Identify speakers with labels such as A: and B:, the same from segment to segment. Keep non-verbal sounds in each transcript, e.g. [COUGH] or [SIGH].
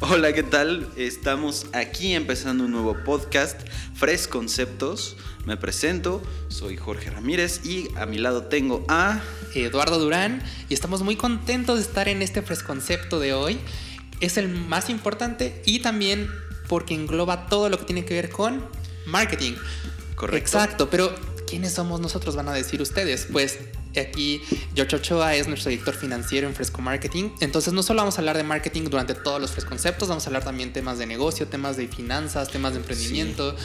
A: Hola, ¿qué tal? Estamos aquí empezando un nuevo podcast, Fresh Conceptos. Me presento, soy Jorge Ramírez y a mi lado tengo a
B: Eduardo Durán y estamos muy contentos de estar en este Fresh Concepto de hoy. Es el más importante y también porque engloba todo lo que tiene que ver con marketing.
A: Correcto.
B: Exacto, pero ¿quiénes somos nosotros? Van a decir ustedes. Pues aquí George Ochoa es nuestro director financiero en Fresco Marketing. Entonces no solo vamos a hablar de marketing durante todos los Conceptos, vamos a hablar también temas de negocio, temas de finanzas, temas de emprendimiento,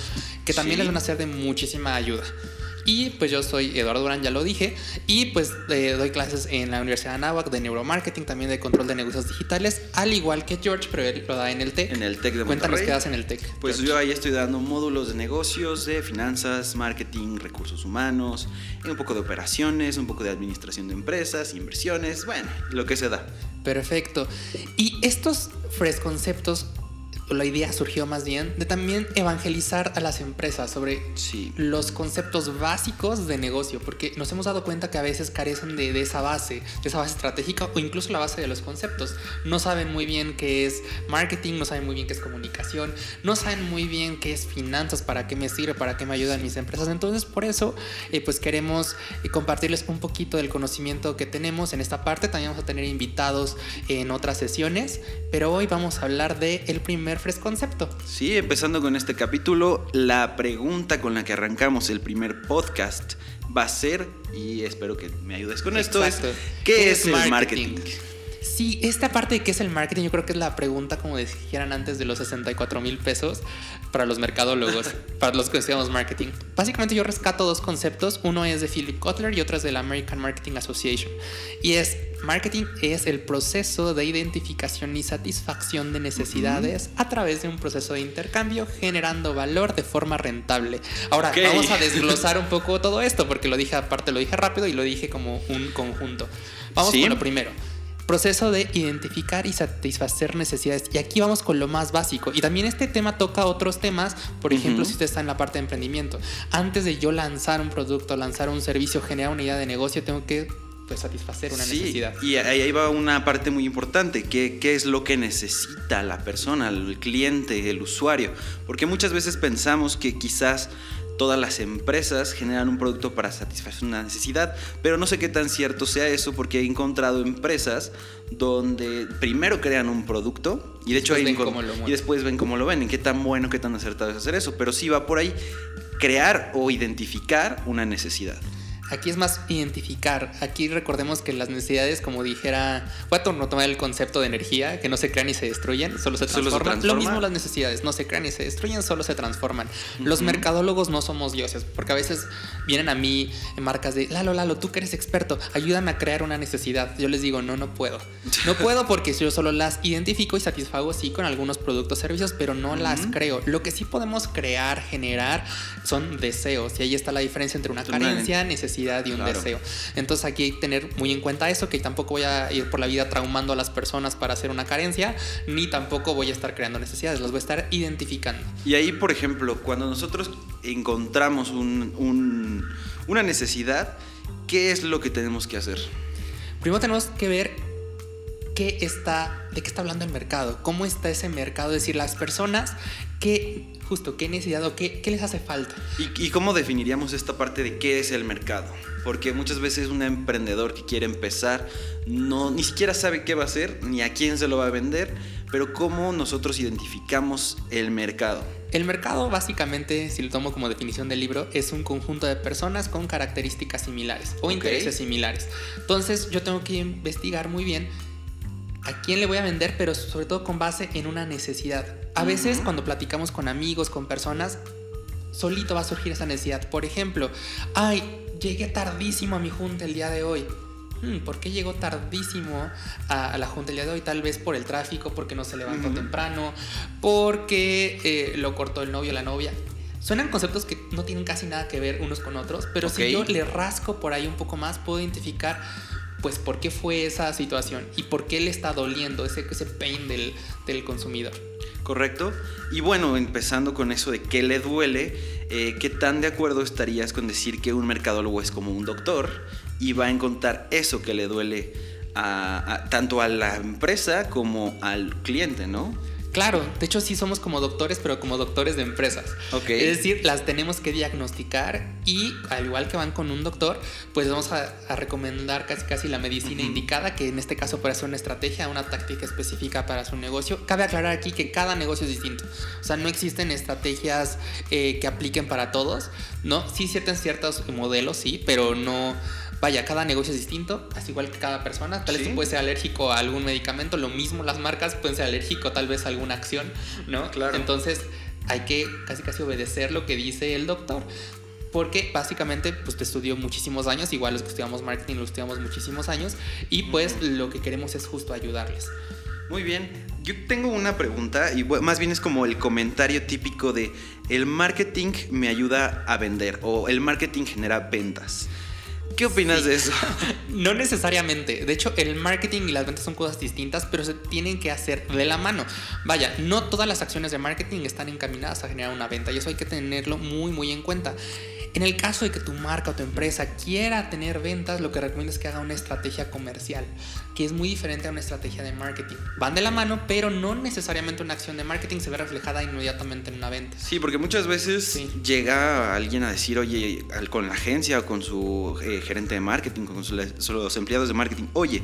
B: que también les van a ser de muchísima ayuda. Y pues yo soy Eduardo Durán, ya lo dije, y pues eh, doy clases en la Universidad de Anáhuac de neuromarketing, también de control de negocios digitales, al igual que George, pero él lo da en el TEC.
A: En el TEC de
B: Cuéntanos
A: Monterrey.
B: qué das en el TEC.
A: Pues
B: George.
A: yo ahí estoy dando módulos de negocios, de finanzas, marketing, recursos humanos, y un poco de operaciones, un poco de administración de empresas, inversiones, bueno, lo que se da.
B: Perfecto. Y estos fresh conceptos, la idea surgió más bien de también evangelizar a las empresas sobre
A: Sí.
B: los conceptos básicos de negocio, porque nos hemos dado cuenta que a veces carecen de, de esa base, de esa base estratégica o incluso la base de los conceptos. No saben muy bien qué es marketing, no saben muy bien qué es comunicación, no saben muy bien qué es finanzas, para qué me sirve, para qué me ayudan mis empresas. Entonces, por eso, eh, pues queremos eh, compartirles un poquito del conocimiento que tenemos en esta parte. También vamos a tener invitados en otras sesiones, pero hoy vamos a hablar de el primer fresh concepto.
A: Sí, empezando con este capítulo, la pregunta con la que arrancamos el primer podcast va a ser, y espero que me ayudes con esto, es. ¿qué, es, el marketing?
B: Sí, esta parte de qué es el marketing, yo creo que es la pregunta, como dijeran antes, de los 64 mil pesos para los mercadólogos, [LAUGHS] para los que estudiamos marketing. Básicamente, yo rescato dos conceptos: uno es de Philip Kotler y otro es de la American Marketing Association. Y es: marketing es el proceso de identificación y satisfacción de necesidades a través de un proceso de intercambio, generando valor de forma rentable. Ahora, vamos a [LAUGHS] desglosar un poco todo esto, porque lo dije aparte, lo dije rápido y lo dije como un conjunto. Vamos
A: Sí.
B: con lo primero. Proceso de identificar y satisfacer necesidades. Y aquí vamos con lo más básico. Y también este tema toca otros temas. Por ejemplo, si usted está en la parte de emprendimiento. Antes de yo lanzar un producto, lanzar un servicio, generar una idea de negocio, tengo que pues, satisfacer una
A: Sí,
B: necesidad.
A: y ahí ahí va una parte muy importante, ¿qué, qué es lo que necesita la persona, el cliente, el usuario? Porque muchas veces pensamos que quizás todas las empresas generan un producto para satisfacer una necesidad, pero no sé qué tan cierto sea eso porque he encontrado empresas donde primero crean un producto y de hecho
B: Después
A: hay
B: ven
A: encon-
B: cómo lo mueven.
A: y después ven cómo lo ven, y qué tan bueno, qué tan acertado es hacer eso, pero sí va por ahí crear o identificar una necesidad.
B: Aquí es más identificar. Aquí recordemos que las necesidades, como dijera, voy a to- tomar el concepto de energía, que no se crean ni se destruyen, solo se
A: Solo se
B: transforman. Lo mismo las necesidades, no se crean ni se destruyen, solo se transforman. Los mercadólogos no somos dioses, porque a veces vienen a mí en marcas de, Lalo, Lalo, tú que eres experto, ayúdame a crear una necesidad. Yo les digo, no, no puedo. No [LAUGHS] puedo porque yo solo las identifico y satisfago, sí, con algunos productos servicios, pero no las creo. Lo que sí podemos crear, generar, son deseos. Y ahí está la diferencia entre una
A: Una-
B: carencia, necesidad y un
A: Claro.
B: deseo. Entonces aquí hay que tener muy en cuenta eso, que tampoco voy a ir por la vida traumando a las personas para hacer una carencia, ni tampoco voy a estar creando necesidades, las voy a estar identificando.
A: Y ahí, por ejemplo, cuando nosotros encontramos un- un- una necesidad, ¿qué es lo que tenemos que hacer?
B: Primero tenemos que ver qué está, de qué está hablando el mercado, cómo está ese mercado, es decir, las personas, qué, justo, qué necesidad o qué, qué les hace falta.
A: ¿Y, y cómo definiríamos esta parte de qué es el mercado? Porque muchas veces un emprendedor que quiere empezar no, ni siquiera sabe qué va a hacer, ni a quién se lo va a vender, pero cómo nosotros identificamos el mercado.
B: El mercado básicamente, si lo tomo como definición del libro, es un conjunto de personas con características similares o
A: Ok.
B: intereses similares. Entonces yo tengo que investigar muy bien a quién le voy a vender, pero sobre todo con base en una necesidad. A veces cuando platicamos con amigos, con personas, solito va a surgir esa necesidad. Por ejemplo, ay, llegué tardísimo a mi junta el día de hoy. Hmm, ¿Por qué llegó tardísimo a, la junta el día de hoy? Tal vez por el tráfico, porque no se levantó temprano, porque eh, lo cortó el novio o la novia. Suenan conceptos que no tienen casi nada que ver unos con otros, pero si yo le rasco por ahí un poco más, puedo identificar pues por qué fue esa situación y por qué le está doliendo ese, ese pain del, del consumidor.
A: ¿correcto? Y bueno, empezando con eso de qué le duele, eh, ¿qué tan de acuerdo estarías con decir que un mercadólogo es como un doctor y va a encontrar eso que le duele tanto a la empresa como al cliente, ¿no?
B: Claro, de hecho sí somos como doctores, pero como doctores de empresas.
A: Ok.
B: Es decir, las tenemos que diagnosticar y al igual que van con un doctor, pues vamos a, a recomendar casi casi la medicina indicada, que en este caso puede ser una estrategia, una táctica específica para su negocio. Cabe aclarar aquí que cada negocio es distinto. O sea, no existen estrategias eh, que apliquen para todos, ¿no? Sí ciertos ciertos modelos, sí, pero no vaya, cada negocio es distinto, así igual que cada persona. Tal vez
A: Sí.
B: tú puedes ser alérgico a algún medicamento, lo mismo las marcas pueden ser alérgico tal vez a alguna acción, ¿no?
A: Claro.
B: Entonces hay que casi casi obedecer lo que dice el doctor. Porque básicamente pues te estudió muchísimos años, igual los que estudiamos marketing lo estudiamos muchísimos años y pues lo que queremos es justo ayudarles.
A: Muy bien. Yo tengo una pregunta y más bien es como el comentario típico de el marketing me ayuda a vender o el marketing genera ventas. ¿Qué opinas
B: Sí.
A: de eso? [LAUGHS]
B: No necesariamente. De hecho, el marketing y las ventas son cosas distintas, pero se tienen que hacer de la mano. Vaya, no todas las acciones de marketing están encaminadas a generar una venta y eso hay que tenerlo muy, muy en cuenta. En el caso de que tu marca o tu empresa quiera tener ventas, lo que recomiendo es que haga una estrategia comercial, que es muy diferente a una estrategia de marketing. Van de la mano, pero no necesariamente una acción de marketing se ve reflejada inmediatamente en una venta.
A: Sí, porque muchas veces
B: Sí.
A: llega alguien a decir, oye, con la agencia o con su eh, gerente de marketing, con su- los empleados de marketing, oye,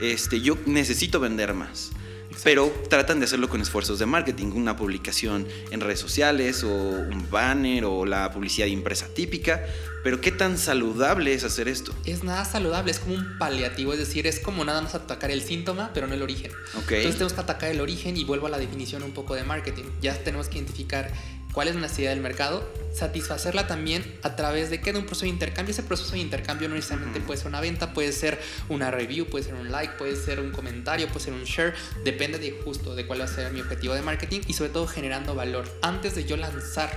A: este, yo necesito vender más. Pero tratan de hacerlo con esfuerzos de marketing, una publicación en redes sociales o un banner o la publicidad impresa típica. Pero ¿qué tan saludable es hacer esto?
B: Es nada saludable, es como un paliativo, es decir, es como nada más atacar el síntoma, pero no el origen.
A: Ok.
B: Entonces tenemos que atacar el origen y vuelvo a la definición un poco de marketing. Ya tenemos que identificar cuál es la necesidad del mercado, satisfacerla también a través de qué de un proceso de intercambio. Ese proceso de intercambio no necesariamente puede ser una venta, puede ser una review, puede ser un like, puede ser un comentario, puede ser un share. Depende de justo de cuál va a ser mi objetivo de marketing y sobre todo generando valor. Antes de yo lanzar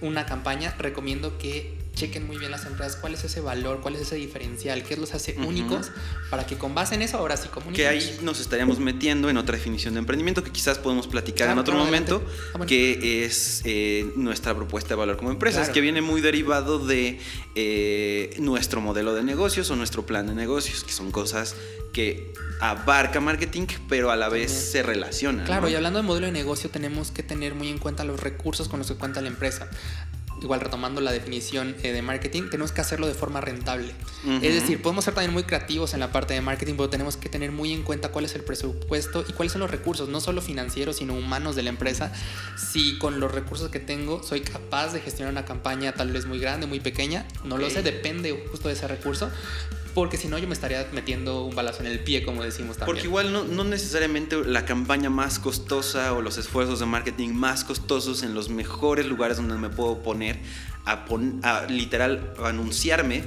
B: una campaña, recomiendo que chequen muy bien las empresas cuál es ese valor, cuál es ese diferencial, qué los hace únicos, para que con base en eso ahora sí comuniquen.
A: Que ahí nos estaríamos metiendo en otra definición de emprendimiento que quizás podemos platicar en
B: Claro,
A: otro momento.
B: Ah, bueno.
A: que es eh, nuestra propuesta de valor como empresas,
B: Claro.
A: que viene muy derivado de eh, nuestro modelo de negocios o nuestro plan de negocios, que son cosas que abarca marketing, pero a la vez se relacionan.
B: Claro,
A: ¿no?
B: y hablando de modelo de negocio, tenemos que tener muy en cuenta los recursos con los que cuenta la empresa. Igual retomando la definición eh, de marketing, tenemos que hacerlo de forma rentable.
A: Ujú.
B: Es decir, podemos ser también muy creativos en la parte de marketing, pero tenemos que tener muy en cuenta cuál es el presupuesto y cuáles son los recursos, no solo financieros, sino humanos de la empresa. Si con los recursos que tengo soy capaz de gestionar una campaña tal vez muy grande, muy pequeña, no lo
A: Ok.
B: sé, depende justo de ese recurso. Porque si no, yo me estaría metiendo un balazo en el pie, como decimos también.
A: Porque igual no, necesariamente la campaña más costosa o los esfuerzos de marketing más costosos en los mejores lugares donde me puedo poner a, pon- a literal anunciarme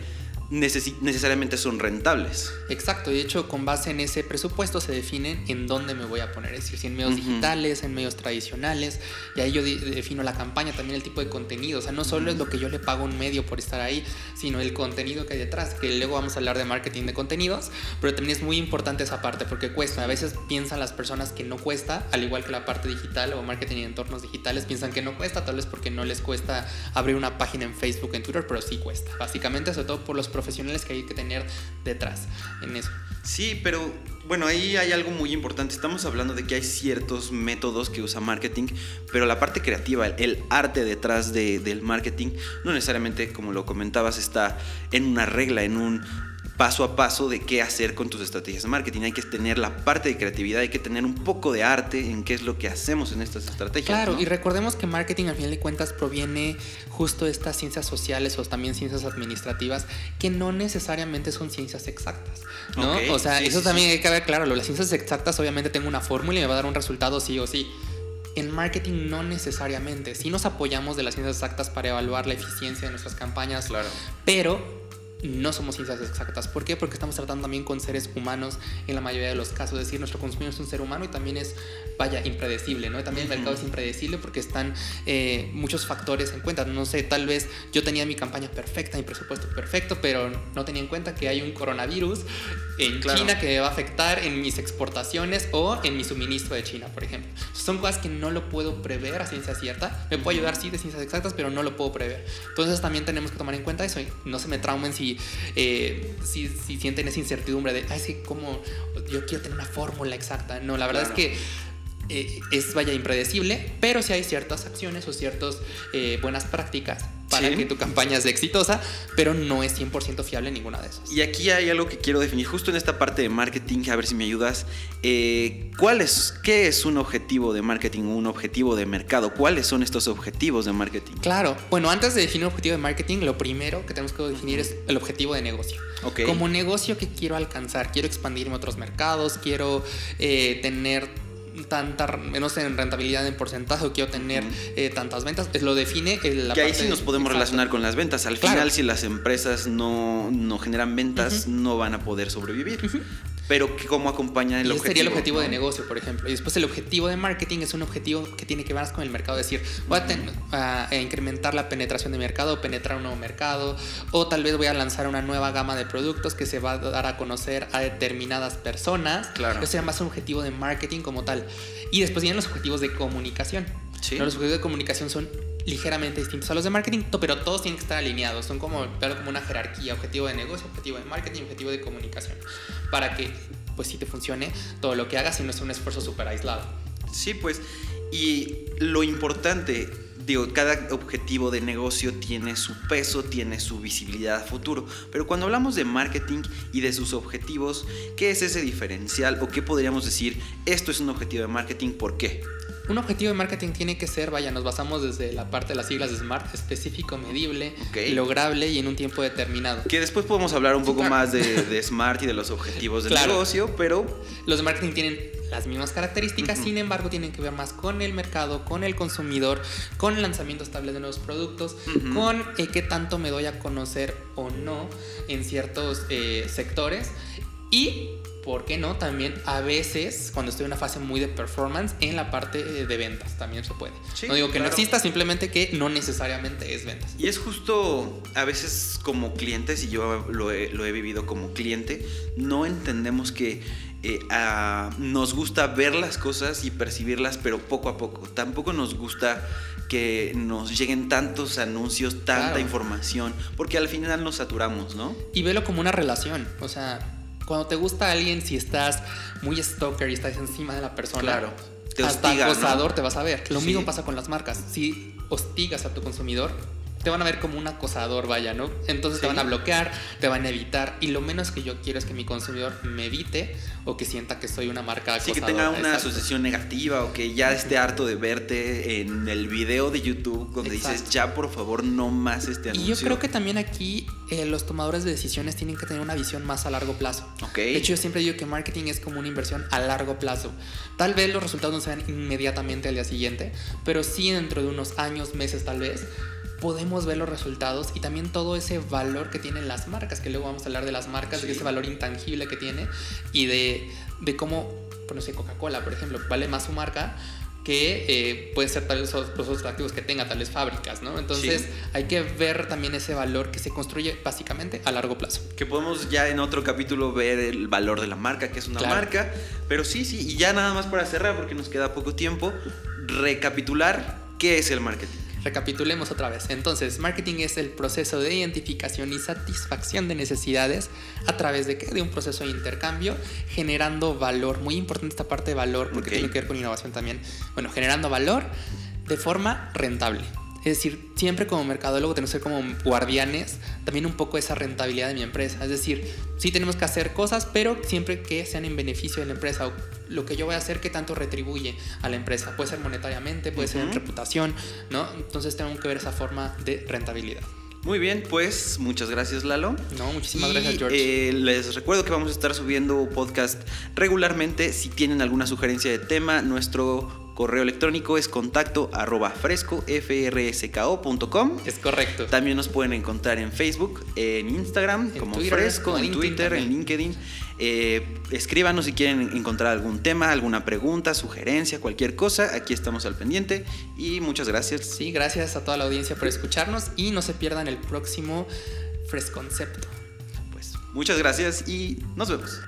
A: necesariamente son rentables.
B: Exacto, de hecho, con base en ese presupuesto se define en dónde me voy a poner, es decir, si en medios digitales, en medios tradicionales, y ahí yo defino la campaña, también el tipo de contenido, o sea, no solo es lo que yo le pago a un medio por estar ahí, sino el contenido que hay detrás, que luego vamos a hablar de marketing de contenidos, pero también es muy importante esa parte porque cuesta, a veces piensan las personas que no cuesta, al igual que la parte digital o marketing en entornos digitales, piensan que no cuesta, tal vez porque no les cuesta abrir una página en Facebook, en Twitter, pero sí cuesta, básicamente, sobre todo por los profesionales que hay que tener detrás en eso.
A: Sí, pero bueno, ahí hay algo muy importante. Estamos hablando de que hay ciertos métodos que usa marketing, pero la parte creativa, el, arte detrás de- del marketing, no necesariamente, como lo comentabas, está en una regla, en un paso a paso de qué hacer con tus estrategias de marketing. Hay que tener la parte de creatividad, hay que tener un poco de arte en qué es lo que hacemos en estas estrategias.
B: Claro,
A: ¿no?
B: y recordemos que marketing al final de cuentas proviene justo de estas ciencias sociales o también ciencias administrativas que no necesariamente son ciencias exactas, ¿no?
A: Ok,
B: o sea,
A: sí,
B: eso
A: sí,
B: también
A: sí.
B: hay que ver claro, las ciencias exactas obviamente tengo una fórmula y me va a dar un resultado sí o sí. En marketing no necesariamente, sí nos apoyamos de las ciencias exactas para evaluar la eficiencia de nuestras campañas,
A: Claro.
B: pero no somos ciencias exactas. ¿Por qué? Porque estamos tratando también con seres humanos en la mayoría de los casos. Es decir, nuestro consumidor es un ser humano y también es, vaya, impredecible, ¿no? También el mercado es impredecible porque están eh, muchos factores en cuenta. No sé, tal vez yo tenía mi campaña perfecta, mi presupuesto perfecto, pero no tenía en cuenta que hay un coronavirus en
A: Claro.
B: China que va a afectar en mis exportaciones o en mi suministro de China, por ejemplo. Son cosas que no lo puedo prever a ciencia cierta. Me puede ayudar, sí, de ciencias exactas, pero no lo puedo prever. Entonces también tenemos que tomar en cuenta eso y no se me traumen si, eh, si, si sienten esa incertidumbre de, ay, que como yo quiero tener una fórmula exacta. No, la verdad
A: Claro.
B: es que eh, es vaya impredecible, pero sí hay ciertas acciones o ciertas eh, buenas prácticas para
A: Sí.
B: que tu campaña sea exitosa, pero no es 100% fiable ninguna de esas.
A: Y aquí hay algo que quiero definir, justo en esta parte de marketing, a ver si me ayudas. Eh, ¿cuál es, ¿Qué es un objetivo de marketing, un objetivo de mercado? ¿Cuáles son estos objetivos de marketing?
B: Claro, bueno, antes de definir un objetivo de marketing, lo primero que tenemos que definir es el objetivo de negocio.
A: Ok.
B: Como negocio que quiero alcanzar, quiero expandirme a otros mercados, quiero eh, tener tanta, no sé, en rentabilidad en porcentaje, o quiero tener eh, tantas ventas, es lo define el- la
A: que ahí sí nos podemos
B: exacto.
A: relacionar con las ventas. Al
B: Claro.
A: final, si las empresas no, no generan ventas, no van a poder sobrevivir. Pero ¿cómo acompaña el
B: y
A: objetivo?
B: sería el objetivo
A: ¿no?
B: de negocio, por ejemplo. Y después el objetivo de marketing es un objetivo que tiene que ver más con el mercado. Es decir, voy a, ten- a- a incrementar la penetración de mercado, penetrar un nuevo mercado, o tal vez voy a lanzar una nueva gama de productos que se va a dar a conocer a determinadas personas.
A: Claro.
B: Eso sería más un objetivo de marketing como tal. Y después vienen los objetivos de comunicación.
A: Sí.
B: Los objetivos de comunicación son ligeramente distintos a los de marketing, pero todos tienen que estar alineados. Son como, verlo como una jerarquía, objetivo de negocio, objetivo de marketing, objetivo de comunicación. Para que, pues sí te funcione todo lo que hagas y no sea un esfuerzo súper aislado.
A: Sí, pues. Y lo importante, digo, cada objetivo de negocio tiene su peso, tiene su visibilidad a futuro. Pero cuando hablamos de marketing y de sus objetivos, ¿qué es ese diferencial? ¿O qué podríamos decir? Esto es un objetivo de marketing, ¿por qué?
B: Un objetivo de marketing tiene que ser, vaya, nos basamos desde la parte de las siglas de SMART, específico, medible, lograble y en un tiempo determinado.
A: Que después podemos hablar un poco
B: claro.
A: más de, [LAUGHS] de Smart y de los objetivos del
B: Claro.
A: negocio, pero
B: Los de marketing tienen las mismas características, sin embargo tienen que ver más con el mercado, con el consumidor, con lanzamientos estables de nuevos productos, con eh, qué tanto me doy a conocer o no en ciertos eh, sectores y, ¿por qué no? También a veces, cuando estoy en una fase muy de performance, en la parte eh, de ventas también se puede.
A: Sí,
B: no digo que no exista, simplemente que no necesariamente es ventas.
A: Y es justo a veces como clientes, y yo lo he, lo he vivido como cliente, no entendemos que eh, nos gusta ver las cosas y percibirlas, pero poco a poco. Tampoco nos gusta que nos lleguen tantos anuncios, tanta
B: Claro.
A: información, porque al final nos saturamos, ¿no?
B: Y velo como una relación. O sea, cuando te gusta alguien, si estás muy stalker y estás encima de la persona,
A: Claro. Te
B: hasta
A: hostiga, ¿no?
B: acosador te vas a ver. Lo
A: Sí.
B: mismo pasa con las marcas. Si hostigas a tu consumidor, te van a ver como un acosador, vaya, ¿no? Entonces te
A: Sí.
B: van a bloquear, te van a evitar. Y lo menos que yo quiero es que mi consumidor me evite o que sienta que soy una marca acosadora.
A: que tenga una
B: Exacto.
A: asociación negativa o que ya esté harto de verte en el video de YouTube donde dices,
B: Exacto.
A: ya por favor no más este
B: Y
A: anuncio.
B: yo creo que también aquí eh, los tomadores de decisiones tienen que tener una visión más a largo plazo.
A: Ok.
B: De hecho, yo siempre digo que marketing es como una inversión a largo plazo. Tal vez los resultados no sean inmediatamente al día siguiente, pero sí dentro de unos años, meses tal vez, podemos ver los resultados y también todo ese valor que tienen las marcas, que luego vamos a hablar de las marcas,
A: Sí.
B: de ese valor intangible que tiene y de, de cómo, pues no sé, Coca-Cola, por ejemplo, vale más su marca que eh, puede ser tal vez los otros activos que tenga, tal vez fábricas, ¿no? Entonces
A: Sí.
B: hay que ver también ese valor que se construye básicamente a largo plazo.
A: Que podemos ya en otro capítulo ver el valor de la marca, que es una
B: Claro.
A: marca. Pero sí, sí, y ya nada más para cerrar, porque nos queda poco tiempo, recapitular qué es el marketing.
B: Recapitulemos otra vez. Entonces, marketing es el proceso de identificación y satisfacción de necesidades a través de qué? De un proceso de intercambio, generando valor. Muy importante esta parte de valor porque tiene que ver con innovación también. Bueno, generando valor de forma rentable. Es decir, siempre como mercadólogo tenemos que ser como guardianes también un poco esa rentabilidad de mi empresa. Es decir, sí tenemos que hacer cosas, pero siempre que sean en beneficio de la empresa. O lo que yo voy a hacer, que tanto retribuye a la empresa. Puede ser monetariamente, puede ser en reputación, ¿no? Entonces tengo que ver esa forma de rentabilidad.
A: Muy bien, pues muchas gracias Lalo.
B: No, muchísimas
A: Y,
B: gracias, George.
A: eh, les recuerdo que vamos a estar subiendo podcast regularmente. Si tienen alguna sugerencia de tema, nuestro correo electrónico es contacto arroba fresco, frsko.com.
B: es correcto.
A: También nos pueden encontrar en Facebook, en Instagram,
B: En
A: como
B: Twitter,
A: Fresco, en Twitter, en. LinkedIn. Eh, escríbanos si quieren encontrar algún tema, alguna pregunta, sugerencia, cualquier cosa. Aquí estamos al pendiente. Y muchas gracias.
B: Sí, gracias a toda la audiencia por escucharnos y no se pierdan el próximo Fresconcepto.
A: Pues muchas gracias y nos vemos.